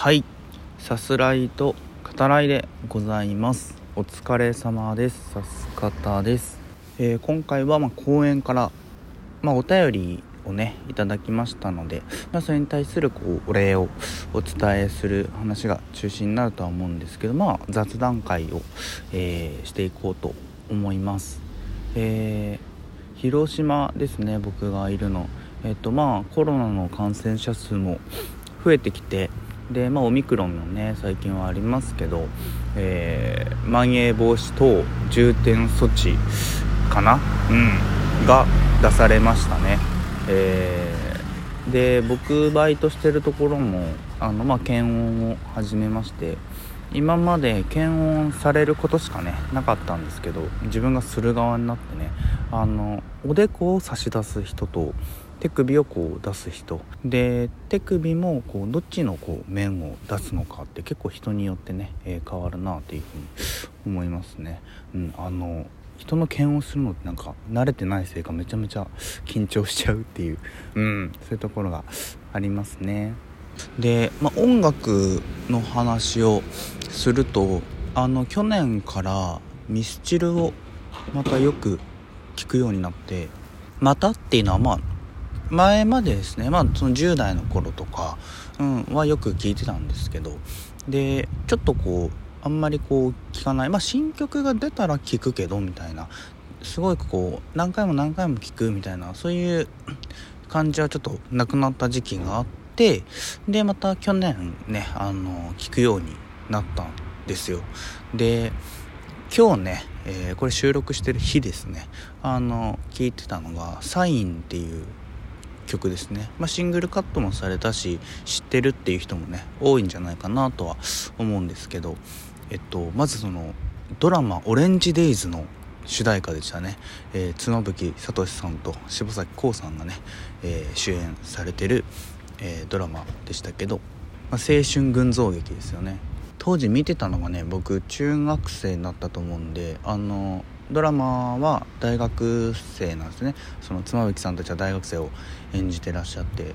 はい。さすらいと語らいでございます。お疲れ様です。さす方です、えー今回はま公演からまあお便りをねいただきましたので、まあ、それに対するこうお礼をお伝えする話が中心になるとは思うんですけどまあ雑談会を、えーしていこうと思います。えー広島ですね僕がいるの。えっ、とまあコロナの感染者数も増えてきてでまあオミクロンのね最近はありますけど、えーまん延防止等重点措置かな？うん。が出されましたね。えーで僕バイトしてるところもあのまあ検温を始めまして今まで検温されることしかねなかったんですけど自分がする側になってねあのおでこを差し出す人と手首をこう出す人で手首もこうどっちのこう面を出すのかって結構人によってね、えー変わるなっていうふうに思いますね。うん、あの人の検温するのってなんか慣れてないせいかめちゃめちゃ緊張しちゃうっていう、うん、そういうところがありますね。で、まあ、音楽の話をするとあの去年からミスチルをまたよく聞くようになってまたっていうのはまあ前までですねまあその10代の頃とか、うん、はよく聞いてたんですけどでちょっとこうあんまりこう聞かない。まあ新曲が出たら聞くけどみたいなすごいこう何回も何回も聞くみたいなそういう感じはちょっとなくなった時期があってでまた去年ねあの聞くようになったんですよ。で今日ね、えーこれ収録してる日ですね。あの聞いてたのが「サイン」っていう曲ですね、まあ、シングルカットもされたし知ってるっていう人もね多いんじゃないかなとは思うんですけどえっとまずそのドラマ「オレンジデイズ」の主題歌でしたね、えー妻夫木聡さんと柴咲コウさんがね、えー主演されてる、えードラマでしたけど、まあ、青春群像劇ですよね。当時見てたのがね僕中学生になったと思うんであのドラマは大学生なんですね。その妻夫木さんたちは大学生を演じてらっしゃって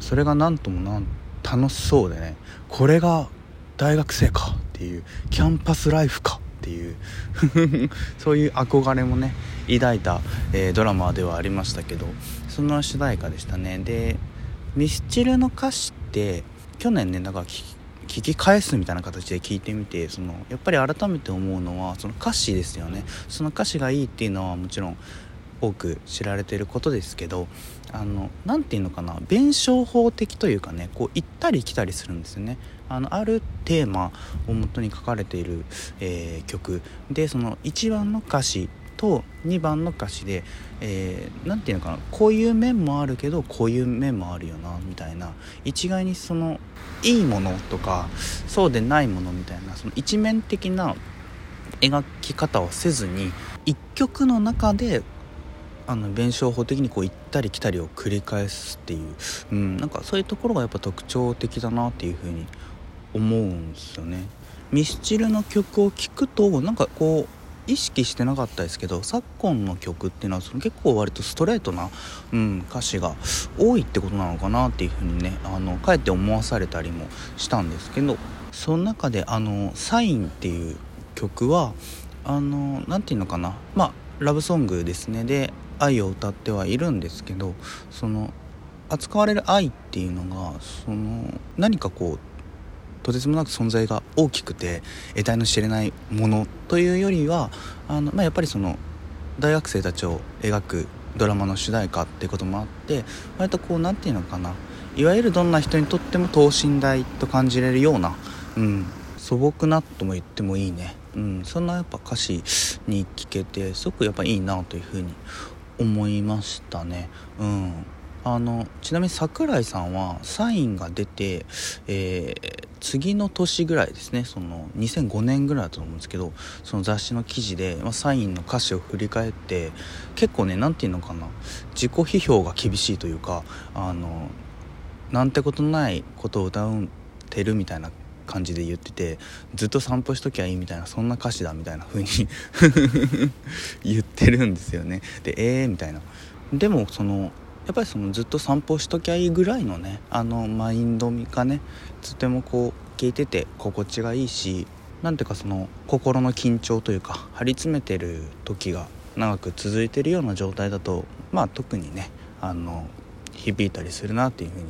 それがなんともなん楽しそうでね。これが大学生かっていうキャンパスライフかっていう そういう憧れもね抱いた、えードラマではありましたけどその主題歌でしたね。でミスチルの歌詞って去年ねなんか聞き聞き返すみたいな形で聞いてみてそのやっぱり改めて思うのはその歌詞ですよね。その歌詞がいいっていうのはもちろん多く知られてることですけどあの何て言うのかな弁証法的というかねこう行ったり来たりするんですよね。あのあるテーマを元に書かれている、えー曲。でその1番の歌詞と2番の歌詞で何、えーていうのかなこういう面もあるけどこういう面もあるよなみたいな一概にそのいいものとかそうでないものみたいなその一面的な描き方をせずに一曲の中であの弁証法的にこう行ったり来たりを繰り返すっていう、うん、なんかそういうところがやっぱ特徴的だなっていうふうに思うんですよね。ミスチルの曲を聴くとなんかこう意識してなかったですけど昨今の曲っていうのはその結構割とストレートな、うん、歌詞が多いってことなのかなっていうふうにねあのかえって思わされたりもしたんですけどその中であの「サイン」っていう曲はあのなんていうのかなまあラブソングですね。で愛を歌ってはいるんですけどその扱われる愛っていうのがその何かこうとてつもなく存在が大きくて得体の知れないものというよりはあの、まあ、やっぱりその大学生たちを描くドラマの主題歌っていうこともあって割とこう何て言うのかな。いわゆるどんな人にとっても等身大と感じれるような、うん、素朴なとも言ってもいいね、うん、そんなやっぱ歌詞に聞けてすごくやっぱいいなというふうに思いましたね。うん。あのちなみに桜井さんはサインが出て、えー次の年ぐらいですねその2005年ぐらいだと思うんですけどその雑誌の記事で、まあ、サインの歌詞を振り返って結構ね何て言うのかな自己批評が厳しいというかあのなんてことないことを歌ってるみたいな感じで言っててずっと散歩しときゃいいみたいなそんな歌詞だみたいな風に 言ってるんですよね。でえーみたいな。でもそのやっぱりそのずっと散歩しときゃいいぐらいのねあのマインドがねとてもこう聞いてて心地がいいしなんていうかその心の緊張というか張り詰めてる時が長く続いてるような状態だとまあ特にねあの響いたりするなっていうふうに、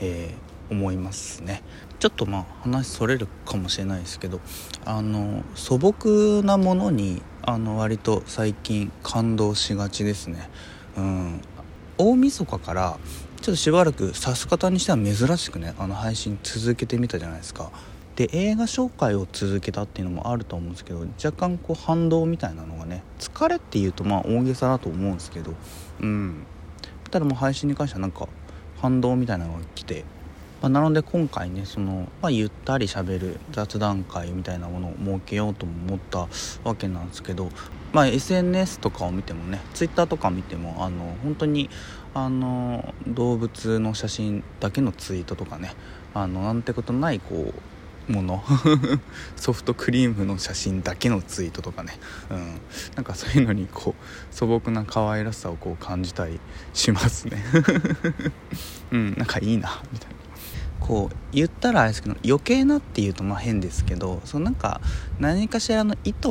えー、思いますね。ちょっとまあ話それるかもしれないですけどあの素朴なものにあの割と最近感動しがちですね。うん、大晦日からちょっとしばらくさす方にしては珍しくねあの配信続けてみたじゃないですか。で映画紹介を続けたっていうのもあると思うんですけど若干こう反動みたいなのがね疲れっていうとまあ大げさだと思うんですけどうんただもう配信に関してはなんか反動みたいなのが来て、まあ、なので今回ねその、まあ、ゆったりしゃべる雑談会みたいなものを設けようと思ったわけなんですけど、まあ、SNS とかを見てもね Twitter とか見てもあの本当にあの動物の写真だけのツイートとかねあのなんてことないこうもの ソフトクリームの写真だけのツイートとかね、うん、なんかそういうのにこう素朴な可愛らしさをこう感じたりしますね。うんなんかいいなみたいな。こう言ったらあれですけど余計なっていうとまあ変ですけどそのなんか何かしらの意図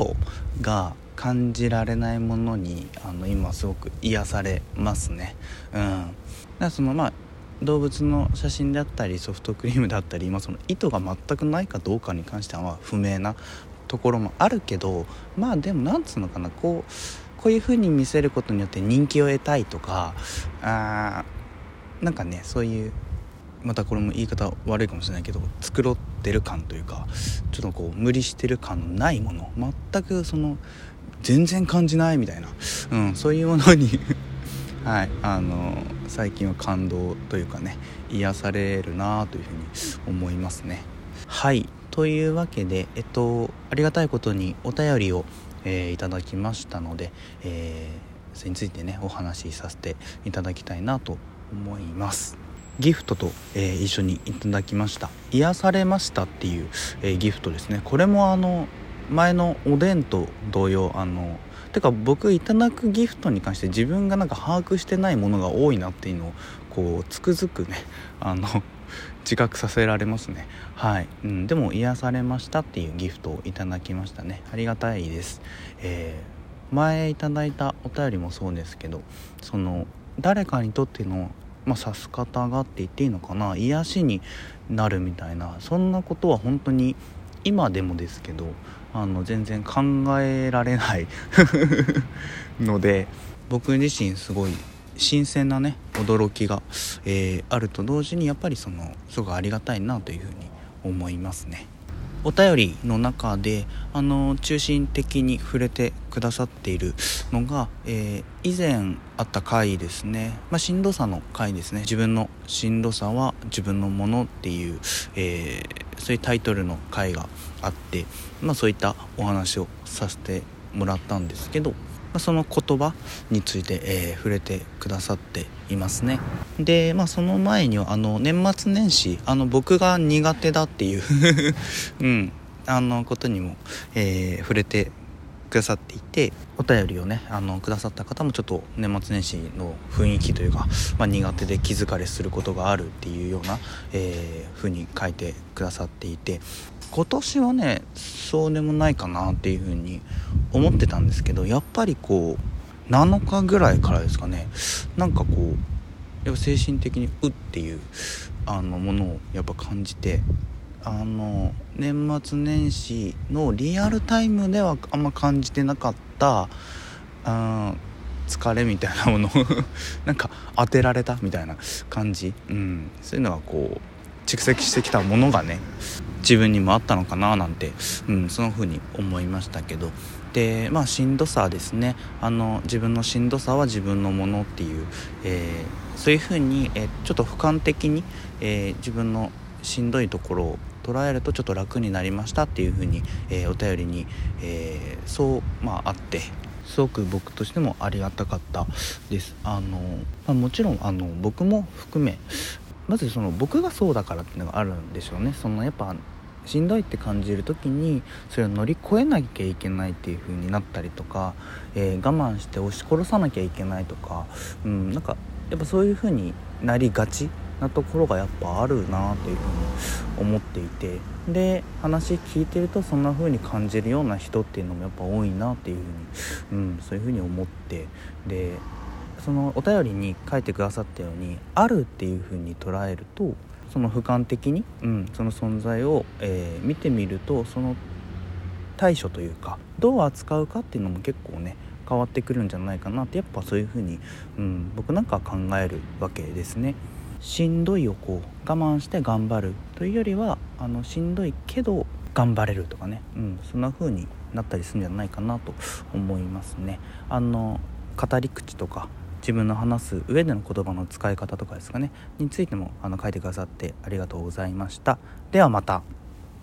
が感じられないものにあの今すごく癒されますね。うん。だからそのまあ動物の写真であったりソフトクリームであったり、まあ、その意図が全くないかどうかに関しては不明なところもあるけどまあでもなんつうのかなこうこういう風に見せることによって人気を得たいとかあーなんかねそういうまたこれも言い方悪いかもしれないけど繕ってる感というかちょっとこう無理してる感のないもの。全くその全然感じないみたいな、うん、そういうものに はいあの最近は感動というかね癒されるなというふうに思いますね。はいというわけでえっとありがたいことにお便りを、えー、いただきましたので、えー、それについてねお話しさせていただきたいなと思います。ギフトと、えー、一緒にいただきました。癒されましたっていう、えー、ギフトですね。これもあの前のおでんと同様あのてか僕いただくギフトに関して自分がなんか把握してないものが多いなっていうのをこうつくづくねあの 自覚させられますね。はい、うん、でも癒されましたっていうギフトをいただきましたね。ありがたいです、えー、前いただいたお便りもそうですけどその誰かにとってのまあ、さす方がって言っていいのかな癒しになるみたいなそんなことは本当に今でもですけどあの全然考えられない ので僕自身すごい新鮮なね驚きが、えー、あると同時にやっぱりそのすごくありがたいなというふうに思いますね。お便りの中であの中心的に触れてくださっているのが、えー、以前あった回ですね、まあ、しんどさの回ですね。自分のしんどさは自分のものっていう、えー、そういうタイトルの回があって、まあ、そういったお話をさせてもらったんですけどまあ、その言葉について、えー、触れてくださっていますね。で、まあ、その前にはあの年末年始あの僕が苦手だっていう うん、あのことにも、えー、触れてくださっていてお便りをねあのくださった方もちょっと年末年始の雰囲気というか、まあ、苦手で気疲れすることがあるっていうような、えー、風に書いてくださっていて今年はねそうでもないかなっていうふうに思ってたんですけどやっぱりこう7日ぐらいからですかねなんかこうやっぱ精神的に「う」っていうあのものをやっぱ感じてあの年末年始のリアルタイムではあんま感じてなかったあ疲れみたいなもの。なんか当てられたみたいな感じ、うん、そういうのがこう蓄積してきたものがね自分にもあったのかななんて、うん、その風に思いましたけど。でまあしんどさですね。あの自分のしんどさは自分のものっていう、えー、そういう風に、えー、ちょっと俯瞰的に、えー、自分のしんどいところを捉えるとちょっと楽になりましたっていう風に、えお便りに、えそうまああってすごく僕としてもありがたかったです。あの、まあ、もちろんあの僕も含めまずその僕がそうだからっていうのがあるんでしょうね。そのやっぱしんどいって感じる時にそれを乗り越えなきゃいけないっていう風になったりとか、えー、我慢して押し殺さなきゃいけないとか、うん、なんかやっぱそういう風になりがちなところがやっぱあるなというふうに思っていてで話聞いてるとそんな風に感じるような人っていうのもやっぱ多いなっていうふうに、うん、そういう風に思ってでそのお便りに書いてくださったようにあるっていう風に捉えるとその俯瞰的に、うん、その存在を、えー、見てみるとその対処というかどう扱うかっていうのも結構ね変わってくるんじゃないかなってやっぱそういう風に、うん、僕なんかは考えるわけですね。しんどいをこう我慢して頑張るというよりはあのしんどいけど頑張れるとかね、うん、そんな風になったりするんじゃないかなと思いますね。あの語り口とか自分の話す上での言葉の使い方とかですかねについてもあの書いてくださってありがとうございました。ではまた。